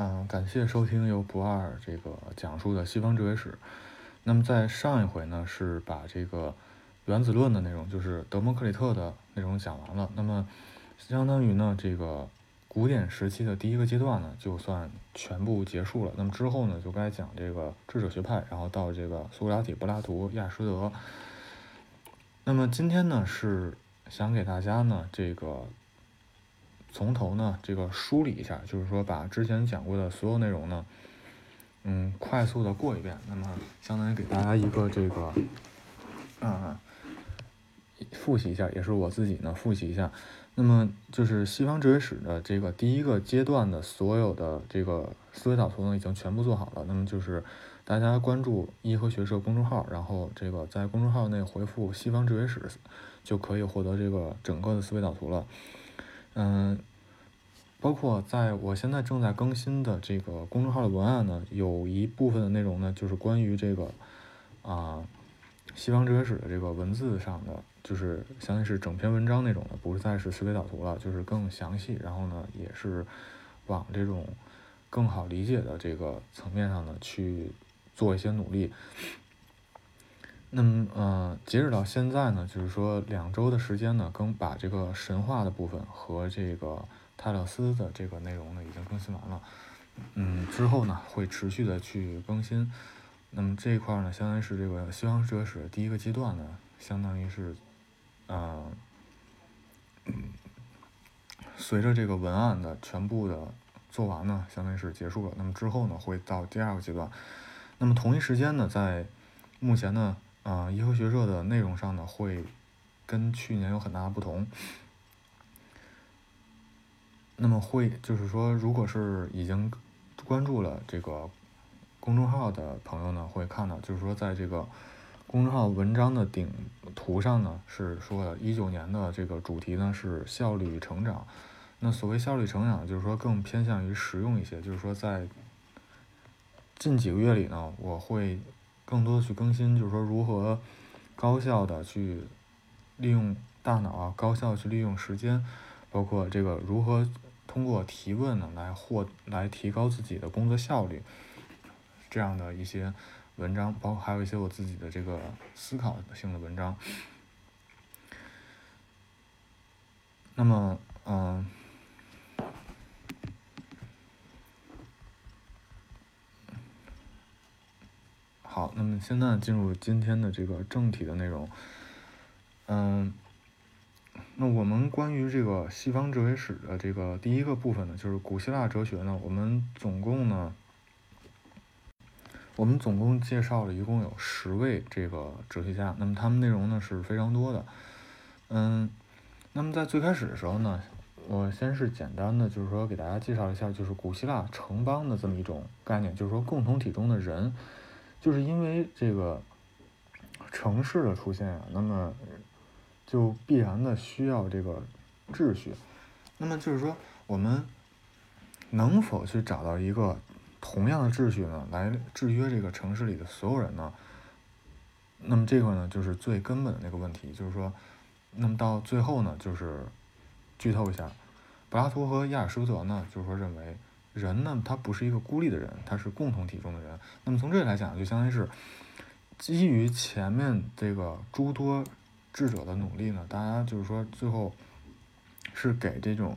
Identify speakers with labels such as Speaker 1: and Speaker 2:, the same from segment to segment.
Speaker 1: 嗯，感谢收听由不二这个讲述的西方哲学史。那么在上一回呢，是把这个原子论的内容，就是德谟克里特的内容讲完了。那么相当于呢，这个古典时期的第一个阶段呢，就算全部结束了。那么之后呢，就该讲这个智者学派，然后到这个苏格拉底、柏拉图、亚里士多德。那么今天呢，是想给大家呢，这个。从头呢，这个梳理一下，就是说把之前讲过的所有内容呢，嗯，快速的过一遍。那么相当于给大家一个这个，嗯，复习一下，也是我自己呢复习一下。那么就是西方哲学史的这个第一个阶段的所有的这个思维导图呢，已经全部做好了。那么就是大家关注一和学社公众号，然后这个在公众号内回复“西方哲学史”，就可以获得这个整个的思维导图了。嗯，包括在我现在正在更新的这个公众号的文案呢，有一部分的内容呢，就是关于这个啊西方哲学史的这个文字上的，就是相当于是整篇文章那种的，不再是思维导图了，就是更详细，然后呢，也是往这种更好理解的这个层面上呢去做一些努力。那么，呃，截止到现在呢，就是说两周的时间呢，更把这个神话的部分和这个泰勒斯的这个内容呢，已经更新完了。嗯，之后呢，会持续的去更新。那么这一块呢，相当于是这个西方哲学史第一个阶段呢，相当于是，呃，随着这个文案的全部的做完呢，相当于是结束了。那么之后呢，会到第二个阶段。那么同一时间呢，在目前呢。啊，颐和学社的内容上呢，会跟去年有很大的不同。那么会就是说，如果是已经关注了这个公众号的朋友呢，会看到，就是说，在这个公众号文章的顶图上呢，是说一九年的这个主题呢是效率与成长。那所谓效率成长，就是说更偏向于实用一些，就是说在近几个月里呢，我会。更多的去更新，就是说如何高效的去利用大脑啊，高效去利用时间，包括这个如何通过提问呢来获来提高自己的工作效率，这样的一些文章，包括还有一些我自己的这个思考性的文章。那么，嗯。好，那么现在进入今天的这个正题的内容。嗯，那我们关于这个西方哲学史的这个第一个部分呢，就是古希腊哲学呢，我们总共呢，我们总共介绍了一共有十位这个哲学家，那么他们内容呢是非常多的。嗯，那么在最开始的时候呢，我先是简单的就是说给大家介绍一下，就是古希腊城邦的这么一种概念，就是说共同体中的人。就是因为这个城市的出现啊，那么就必然的需要这个秩序。那么就是说，我们能否去找到一个同样的秩序呢，来制约这个城市里的所有人呢？那么这个呢，就是最根本的那个问题。就是说，那么到最后呢，就是剧透一下，柏拉图和亚里士多德呢，就是说认为。人呢，他不是一个孤立的人，他是共同体中的人。那么从这里来讲，就相当于是基于前面这个诸多智者的努力呢，大家就是说最后是给这种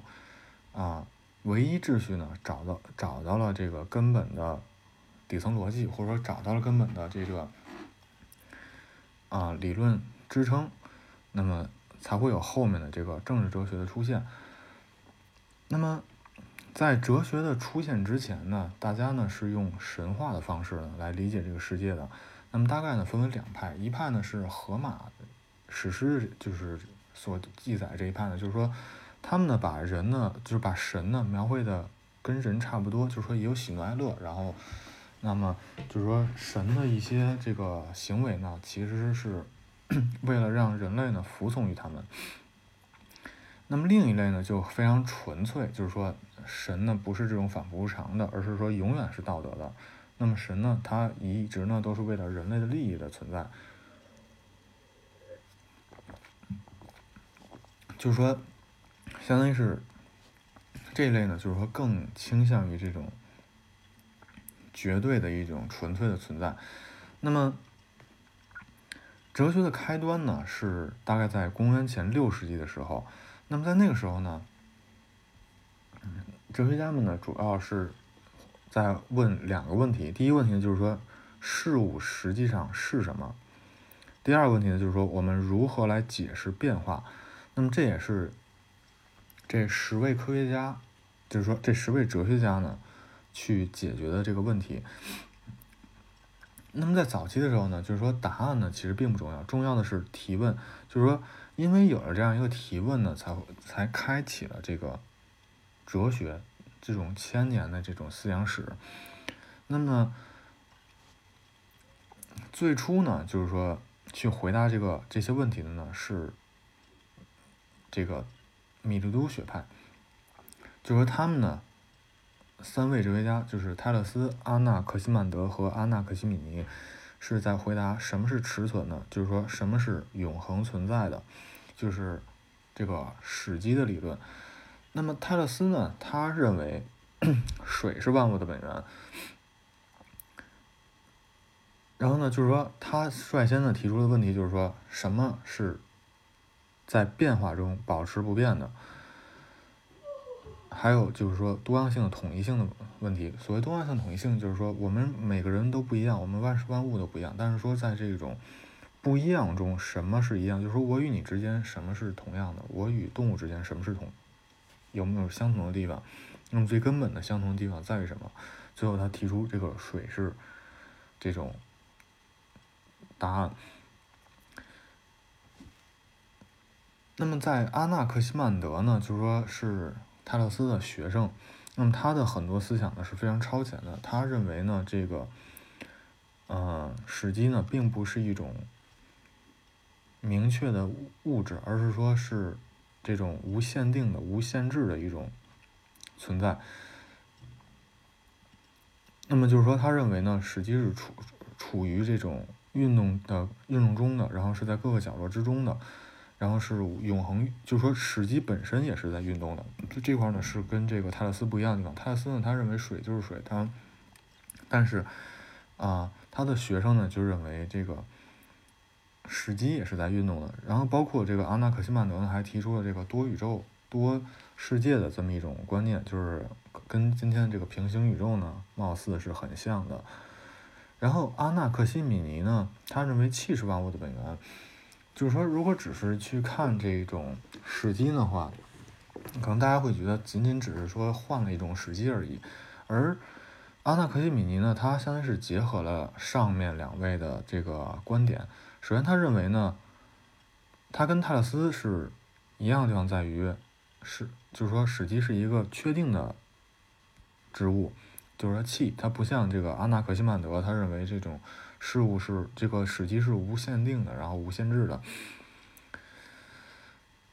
Speaker 1: 啊唯一秩序呢找到找到了这个根本的底层逻辑，或者说找到了根本的这个啊理论支撑，那么才会有后面的这个政治哲学的出现。那么。在哲学的出现之前呢，大家呢是用神话的方式呢来理解这个世界的。那么大概呢分为两派，一派呢是荷马史诗就是所记载这一派呢，就是说他们呢把人呢就是把神呢描绘的跟人差不多，就是说也有喜怒哀乐，然后那么就是说神的一些这个行为呢，其实是 为了让人类呢服从于他们。那么另一类呢就非常纯粹，就是说。神呢不是这种反复无常的，而是说永远是道德的。那么神呢，他一直呢都是为了人类的利益的存在。就是说，相当于是这一类呢，就是说更倾向于这种绝对的一种纯粹的存在。那么，哲学的开端呢，是大概在公元前六世纪的时候。那么在那个时候呢，哲学家们呢，主要是在问两个问题。第一个问题呢，就是说事物实际上是什么？第二个问题呢，就是说我们如何来解释变化？那么这也是这十位科学家，就是说这十位哲学家呢，去解决的这个问题。那么在早期的时候呢，就是说答案呢其实并不重要，重要的是提问。就是说，因为有了这样一个提问呢，才会才开启了这个哲学这种千年的这种思想史。那么最初呢，就是说去回答这个这些问题的呢是这个米利都学派，就说他们呢。三位哲学家就是泰勒斯、阿纳克西曼德和阿纳克西米尼，是在回答什么是持存呢，就是说什么是永恒存在的，就是这个史基的理论。那么泰勒斯呢，他认为 水是万物的本源。然后呢，就是说他率先呢提出的问题就是说什么是在变化中保持不变的。还有就是说多样性的统一性的问题。所谓多样性统一性，就是说我们每个人都不一样，我们万事万物都不一样。但是说在这种不一样中，什么是一样？就是说我与你之间什么是同样的？我与动物之间什么是同？有没有相同的地方？那么最根本的相同的地方在于什么？最后他提出这个水是这种答案。那么在阿纳克西曼德呢，就是说是。泰勒斯的学生，那么他的很多思想呢是非常超前的。他认为呢，这个，呃，史基呢并不是一种明确的物质，而是说是这种无限定的、无限制的一种存在。那么就是说，他认为呢，史基是处处于这种运动的运动中的，然后是在各个角落之中的。然后是永恒，就是说史基本身也是在运动的，就这块呢是跟这个泰勒斯不一样的地方。泰勒斯呢，他认为水就是水，他，但是，啊，他的学生呢就认为这个史基也是在运动的。然后包括这个阿纳克西曼德呢，还提出了这个多宇宙、多世界的这么一种观念，就是跟今天这个平行宇宙呢，貌似是很像的。然后阿纳克西米尼呢，他认为气是万物的本源。就是说，如果只是去看这种史基的话，可能大家会觉得仅仅只是说换了一种史基而已。而阿纳克西米尼呢，他相当于是结合了上面两位的这个观点。首先，他认为呢，他跟泰勒斯是一样的地方在于，是就是说史基是一个确定的植物，就是说气，它不像这个阿纳克西曼德，他认为这种。事物是这个史基是无限定的，然后无限制的。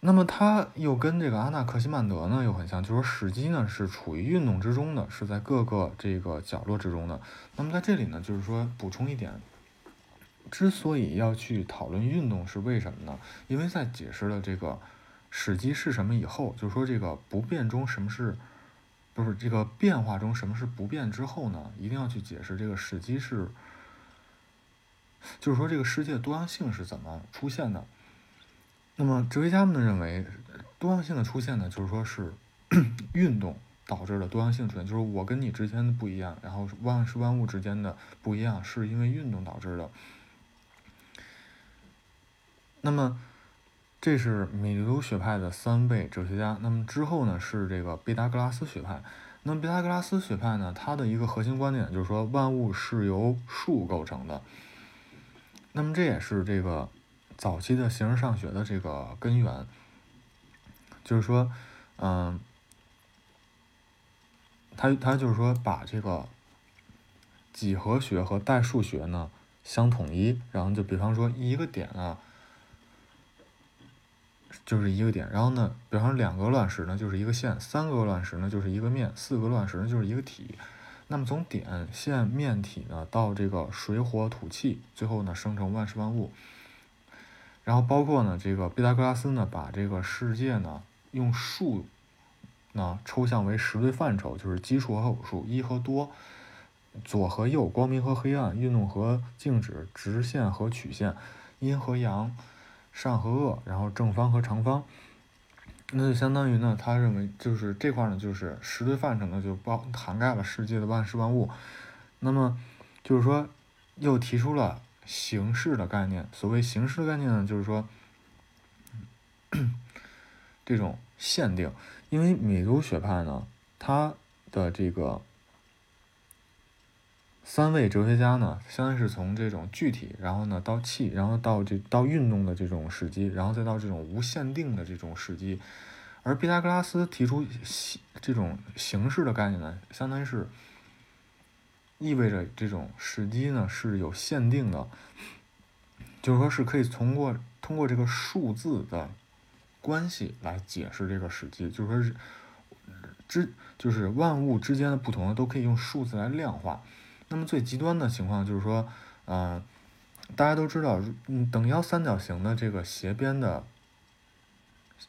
Speaker 1: 那么它又跟这个阿纳克西曼德呢又很像，就是说史基呢是处于运动之中的，是在各个这个角落之中的。那么在这里呢，就是说补充一点，之所以要去讨论运动是为什么呢？因为在解释了这个史基是什么以后，就是说这个不变中什么是，不是这个变化中什么是不变之后呢，一定要去解释这个史基是。就是说，这个世界多样性是怎么出现的？那么，哲学家们认为，多样性的出现呢，就是说是 运动导致的多样性出现，就是我跟你之间的不一样，然后万事万物之间的不一样，是因为运动导致的。那么，这是米利都学派的三位哲学家。那么之后呢，是这个毕达哥拉斯学派。那么毕达哥拉斯学派呢，它的一个核心观点就是说，万物是由数构成的。那么这也是这个早期的形而上学的这个根源，就是说，嗯，他他就是说把这个几何学和代数学呢相统一，然后就比方说一个点啊，就是一个点，然后呢，比方说两个乱石呢就是一个线，三个乱石呢就是一个面，四个乱石呢就是一个体。那么从点、线、面、体呢，到这个水、火、土、气，最后呢生成万事万物。然后包括呢，这个毕达哥拉斯呢，把这个世界呢用数呢抽象为十对范畴，就是奇数和偶数，一和多。左和右、光明和黑暗、运动和静止、直线和曲线、阴和阳、善和恶，然后正方和长方。那就相当于呢，他认为就是这块呢，就是十对范畴呢，就包涵盖了世界的万事万物。那么就是说，又提出了形式的概念。所谓形式的概念呢，就是说这种限定。因为美洲学派呢，它的这个三位哲学家呢，相当于是从这种具体，然后呢到气，然后到这到运动的这种时机，然后再到这种无限定的这种时机。而毕达哥拉斯提出形这种形式的概念呢，相当于是意味着这种时机呢是有限定的，就是说是可以通过通过这个数字的。关系来解释这个时机，就是说，是之就是万物之间的不同都可以用数字来量化。那么最极端的情况就是说，呃，大家都知道，嗯，等腰三角形的这个斜边的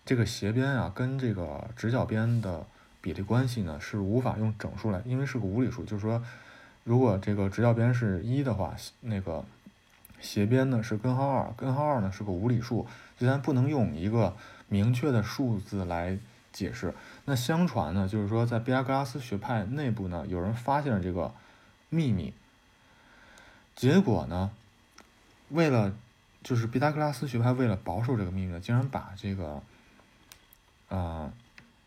Speaker 1: 这个斜边啊，跟这个直角边的比例关系呢，是无法用整数来，因为是个无理数。就是说，如果这个直角边是一的话，那个斜边呢是根号二，根号二呢是个无理数，就咱不能用一个。明确的数字来解释。那相传呢，就是说在毕达哥拉斯学派内部呢，有人发现了这个秘密。结果呢，为了就是毕达哥拉斯学派为了保守这个秘密呢，竟然把这个，呃，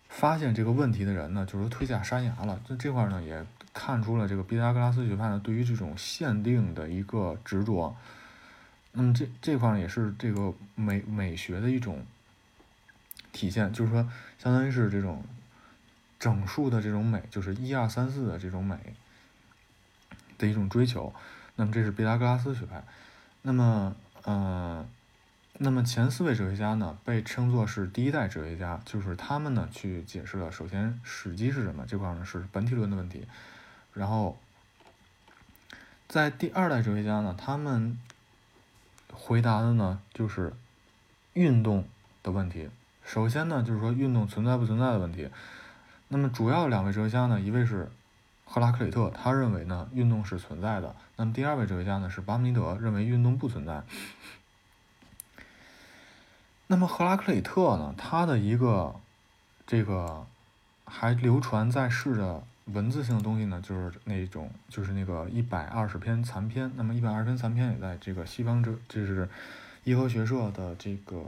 Speaker 1: 发现这个问题的人呢，就是推下山崖了。就这块呢，也看出了这个毕达哥拉斯学派呢对于这种限定的一个执着。那么这这块呢，也是这个美美学的一种。体现就是说，相当于是这种整数的这种美，就是一二三四的这种美的一种追求。那么这是毕达哥拉斯学派。那么，呃，那么前四位哲学家呢，被称作是第一代哲学家，就是他们呢去解释了。首先，史基是什么？这块呢是本体论的问题。然后，在第二代哲学家呢，他们回答的呢就是运动的问题。首先呢，就是说运动存在不存在的问题。那么主要两位哲学家呢，一位是赫拉克里特，他认为呢运动是存在的。那么第二位哲学家呢是巴门尼德，认为运动不存在。那么赫拉克里特呢，他的一个这个还流传在世的文字性的东西呢，就是那种就是那个一百二十篇残篇。那么一百二十篇残篇也在这个西方哲，就是伊和学社的这个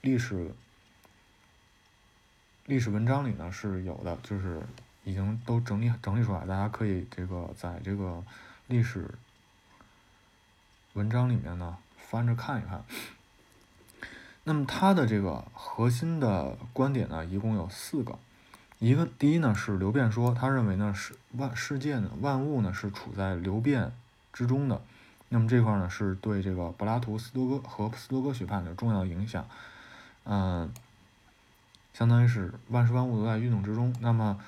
Speaker 1: 历史。历史文章里呢是有的，就是已经都整理整理出来，大家可以这个在这个历史文章里面呢翻着看一看。那么他的这个核心的观点呢，一共有四个。一个第一呢是流变说，他认为呢是万世界呢万物呢是处在流变之中的。那么这块呢是对这个柏拉图、斯多哥和斯多哥学派的重要影响。嗯。相当于是万事万物都在运动之中。那么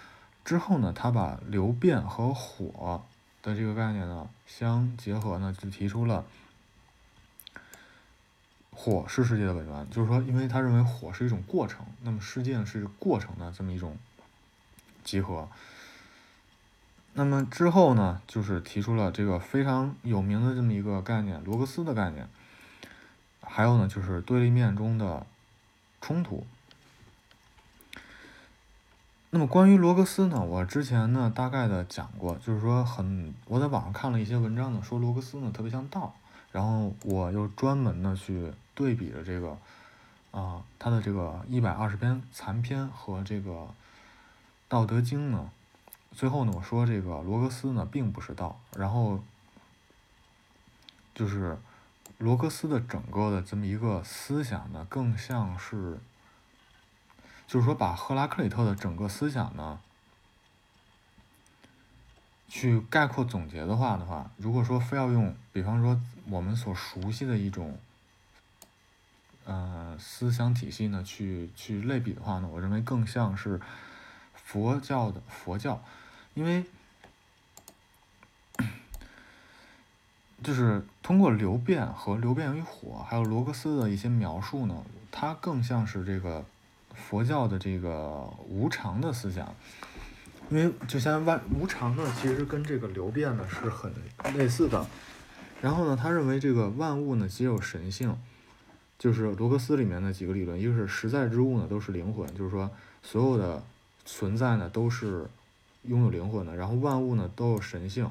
Speaker 1: 之后呢，他把流变和火的这个概念呢相结合呢，就提出了火是世界的本源。就是说，因为他认为火是一种过程，那么世界是过程的这么一种集合。那么之后呢，就是提出了这个非常有名的这么一个概念——罗格斯的概念。还有呢，就是对立面中的冲突。那么关于罗格斯呢，我之前呢大概的讲过，就是说很我在网上看了一些文章呢，说罗格斯呢特别像道，然后我又专门的去对比了这个啊他的这个一百二十篇残篇和这个道德经呢，最后呢我说这个罗格斯呢并不是道，然后就是罗格斯的整个的这么一个思想呢，更像是。就是说，把赫拉克里特的整个思想呢，去概括总结的话的话，如果说非要用，比方说我们所熟悉的一种，呃，思想体系呢，去去类比的话呢，我认为更像是佛教的佛教，因为 就是通过流变和流变于火，还有罗格斯的一些描述呢，它更像是这个。佛教的这个无常的思想，因为就像万无常呢，其实跟这个流变呢是很类似的。然后呢，他认为这个万物呢皆有神性，就是罗格斯里面的几个理论，一个是实在之物呢都是灵魂，就是说所有的存在呢都是拥有灵魂的，然后万物呢都有神性，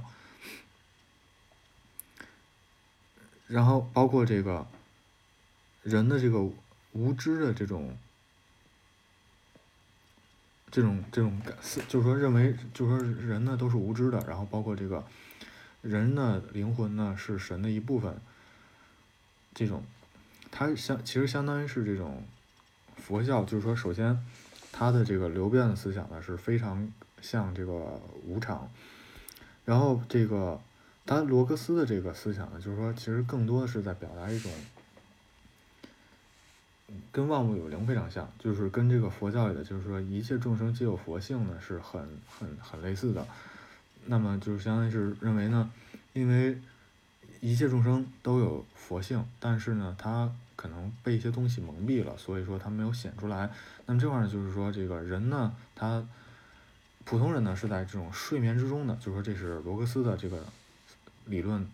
Speaker 1: 然后包括这个人的这个无知的这种。这种这种感思，就是说认为，就是说人呢都是无知的，然后包括这个人的灵魂呢是神的一部分。这种，它相其实相当于是这种佛教，就是说首先它的这个流变的思想呢是非常像这个无常，然后这个他罗格斯的这个思想呢，就是说其实更多的是在表达一种。跟万物有灵非常像，就是跟这个佛教里的，就是说一切众生皆有佛性呢，是很很很类似的。那么就相当于是认为呢，因为一切众生都有佛性，但是呢，他可能被一些东西蒙蔽了，所以说他没有显出来。那么这块呢，就是说这个人呢，他普通人呢是在这种睡眠之中的，就是说这是罗格斯的这个理论。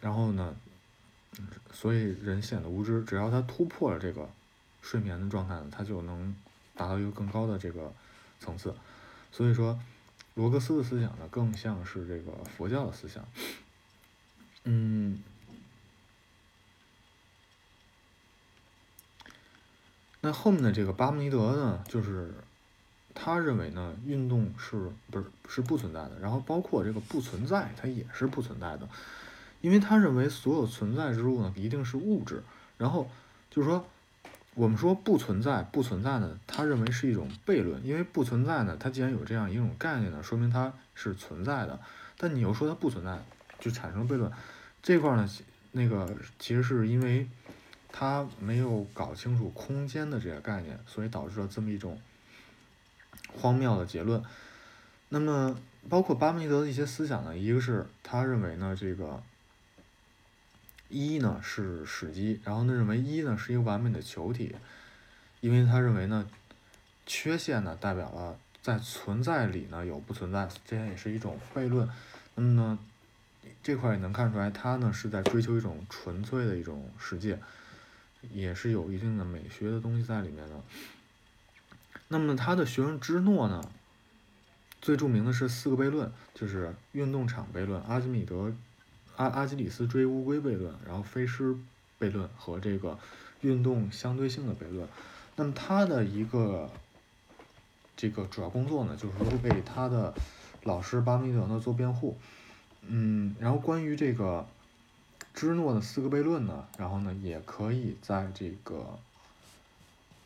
Speaker 1: 然后呢？所以人显得无知，只要他突破了这个睡眠的状态呢，他就能达到一个更高的这个层次。所以说，罗格斯的思想呢，更像是这个佛教的思想。嗯，那后面的这个巴门尼德呢，就是他认为呢，运动是不是是不存在的，然后包括这个不存在，它也是不存在的。因为他认为所有存在之物呢，一定是物质。然后就是说，我们说不存在，不存在呢，他认为是一种悖论。因为不存在呢，它既然有这样一种概念呢，说明它是存在的。但你又说它不存在，就产生悖论。这块呢，那个其实是因为他没有搞清楚空间的这个概念，所以导致了这么一种荒谬的结论。那么，包括巴门尼德的一些思想呢，一个是他认为呢，这个。一呢是史基，然后呢认为一呢是一个完美的球体，因为他认为呢，缺陷呢代表了在存在里呢有不存在，这也是一种悖论。那么呢，这块也能看出来，他呢是在追求一种纯粹的一种世界，也是有一定的美学的东西在里面的。那么他的学生芝诺呢，最著名的是四个悖论，就是运动场悖论、阿基米德。阿阿基里斯追乌龟悖论，然后飞狮悖论和这个运动相对性的悖论。那么他的一个这个主要工作呢，就是为他的老师巴门尼德呢做辩护。嗯，然后关于这个芝诺的四个悖论呢，然后呢也可以在这个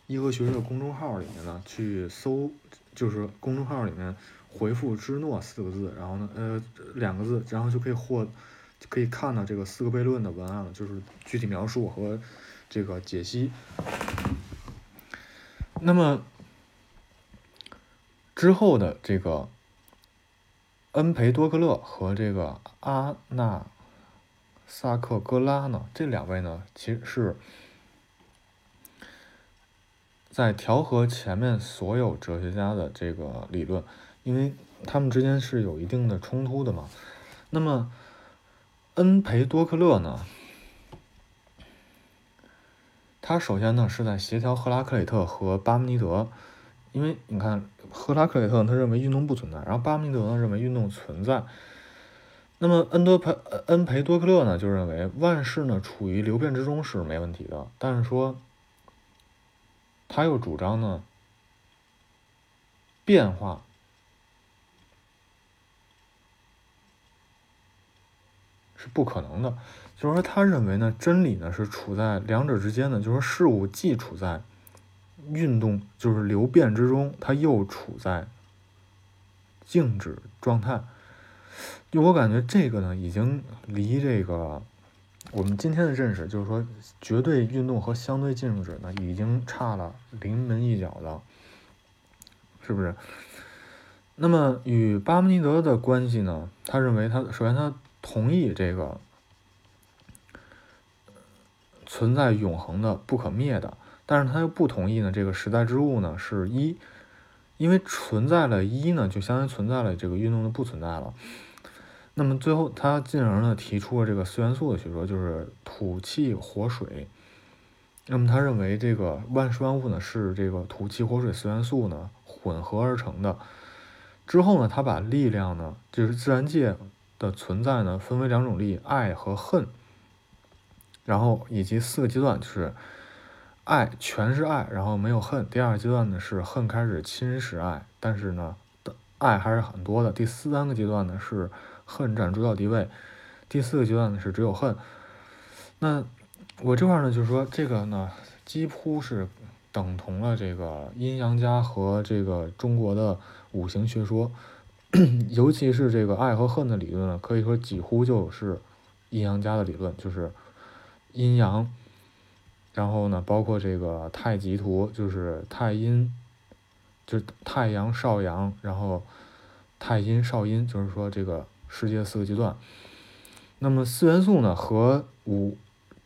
Speaker 1: 伊和学社公众号里面呢去搜，就是公众号里面回复“芝诺”四个字，然后呢呃两个字，然后就可以获。可以看到这个四个悖论的文案了，就是具体描述和这个解析。那么之后的这个恩培多克勒和这个阿纳萨克戈拉呢，这两位呢，其实是在调和前面所有哲学家的这个理论，因为他们之间是有一定的冲突的嘛。那么。恩培多克勒呢？他首先呢是在协调赫拉克里特和巴门尼德，因为你看赫拉克里特他认为运动不存在，然后巴门尼德呢认为运动存在。那么恩多培恩培多克勒呢就认为万事呢处于流变之中是没问题的，但是说他又主张呢变化。是不可能的，就是说，他认为呢，真理呢是处在两者之间的，就是说，事物既处在运动，就是流变之中，它又处在静止状态。就我感觉，这个呢，已经离这个我们今天的认识，就是说，绝对运动和相对静止呢，已经差了临门一脚了，是不是？那么与巴门尼德的关系呢？他认为，他首先他。同意这个存在永恒的、不可灭的，但是他又不同意呢。这个时代之物呢是一，因为存在了一呢，就相当于存在了这个运动的不存在了。那么最后他进而呢提出了这个四元素的学说，就是土气火水。那么他认为这个万事万物呢是这个土气火水四元素呢混合而成的。之后呢，他把力量呢，就是自然界的存在呢，分为两种力，爱和恨。然后以及四个阶段，就是爱全是爱，然后没有恨。第二个阶段呢是恨开始侵蚀爱，但是呢，爱还是很多的。第三个阶段呢是恨占主导地位，第四个阶段呢是只有恨。那我这块呢就是说这个呢几乎是等同了这个阴阳家和这个中国的五行学说，尤其是这个爱和恨的理论呢，可以说几乎就是阴阳家的理论，就是。阴阳，然后呢，包括这个太极图，就是太阴，就是太阳少阳，然后太阴少阴，就是说这个世界四个阶段。那么四元素呢，和五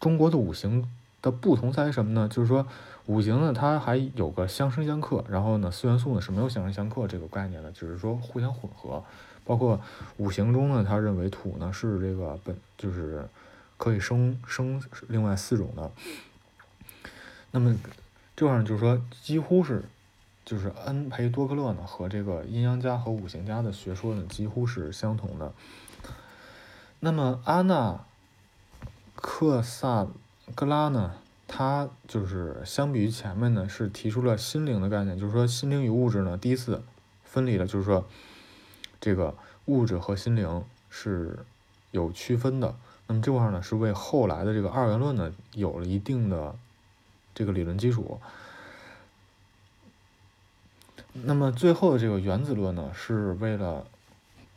Speaker 1: 中国的五行的不同在于什么呢？就是说五行呢，它还有个相生相克，然后呢，四元素呢是没有相生相克这个概念的，只是说互相混合。包括五行中呢，他认为土呢是这个本就是。可以生生另外四种的，那么这样就是说，几乎是就是恩培多克勒呢和这个阴阳家和五行家的学说呢几乎是相同的。那么阿纳克萨格拉呢，他就是相比于前面呢是提出了心灵的概念，就是说心灵与物质呢第一次分离了，就是说这个物质和心灵是有区分的。那么这块呢，是为后来的这个二元论呢有了一定的这个理论基础。那么最后的这个原子论呢，是为了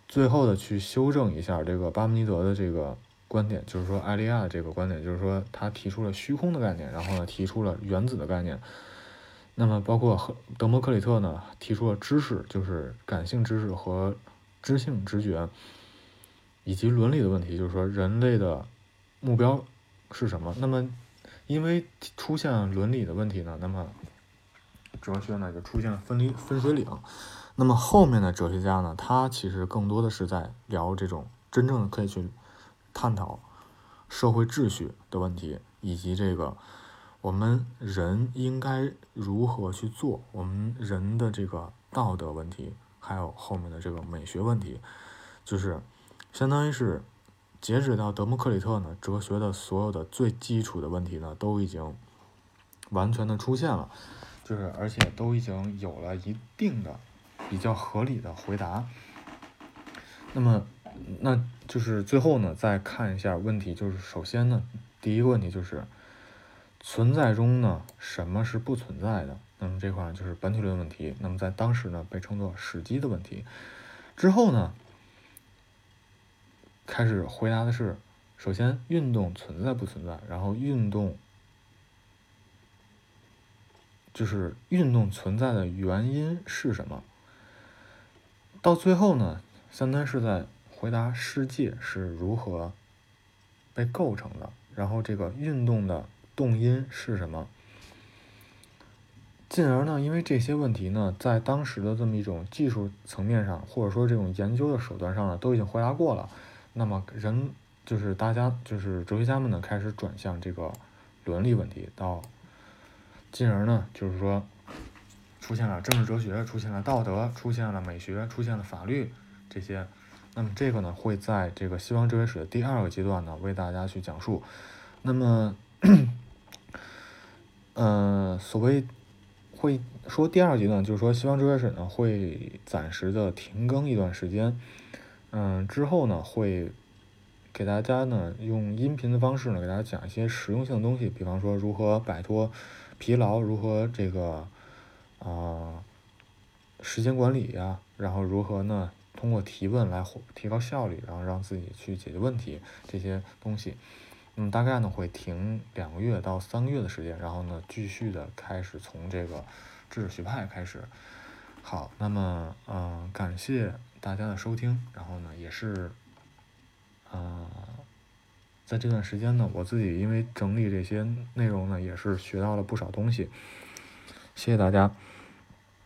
Speaker 1: 最后的去修正一下这个巴门尼德的这个观点，就是说艾利亚这个观点，就是说他提出了虚空的概念，然后呢提出了原子的概念。那么包括和德谟克里特呢提出了知识，就是感性知识和知性直觉。以及伦理的问题，就是说人类的目标是什么？那么，因为出现伦理的问题呢，那么哲学呢就出现了分离分水岭。那么后面的哲学家呢，他其实更多的是在聊这种真正的可以去探讨社会秩序的问题，以及这个我们人应该如何去做，我们人的这个道德问题，还有后面的这个美学问题，就是。相当于是，截止到德谟克里特呢，哲学的所有的最基础的问题呢，都已经完全的出现了，就是而且都已经有了一定的比较合理的回答。那么，那就是最后呢，再看一下问题，就是首先呢，第一个问题就是存在中呢，什么是不存在的？那么这块就是本体论问题。那么在当时呢，被称作史基的问题。之后呢？开始回答的是，首先运动存在不存在，然后运动就是运动存在的原因是什么？到最后呢，相当于是在回答世界是如何被构成的，然后这个运动的动因是什么？进而呢，因为这些问题呢，在当时的这么一种技术层面上，或者说这种研究的手段上呢，都已经回答过了。那么人就是大家就是哲学家们呢，开始转向这个伦理问题，到进而呢，就是说出现了政治哲学，出现了道德，出现了美学，出现了法律这些。那么这个呢，会在这个西方哲学史的第二个阶段呢，为大家去讲述。那么，呃，所谓会说第二阶段，就是说西方哲学史呢，会暂时的停更一段时间。嗯，之后呢会给大家呢用音频的方式呢给大家讲一些实用性的东西，比方说如何摆脱疲劳，如何这个啊时间管理呀，然后如何呢通过提问来提高效率，然后让自己去解决问题这些东西。嗯，大概呢会停两个月到三个月的时间，然后呢继续的开始从这个知识学派开始。好，那么嗯感谢。大家的收听，然后呢，也是，呃，在这段时间呢，我自己因为整理这些内容呢，也是学到了不少东西。谢谢大家。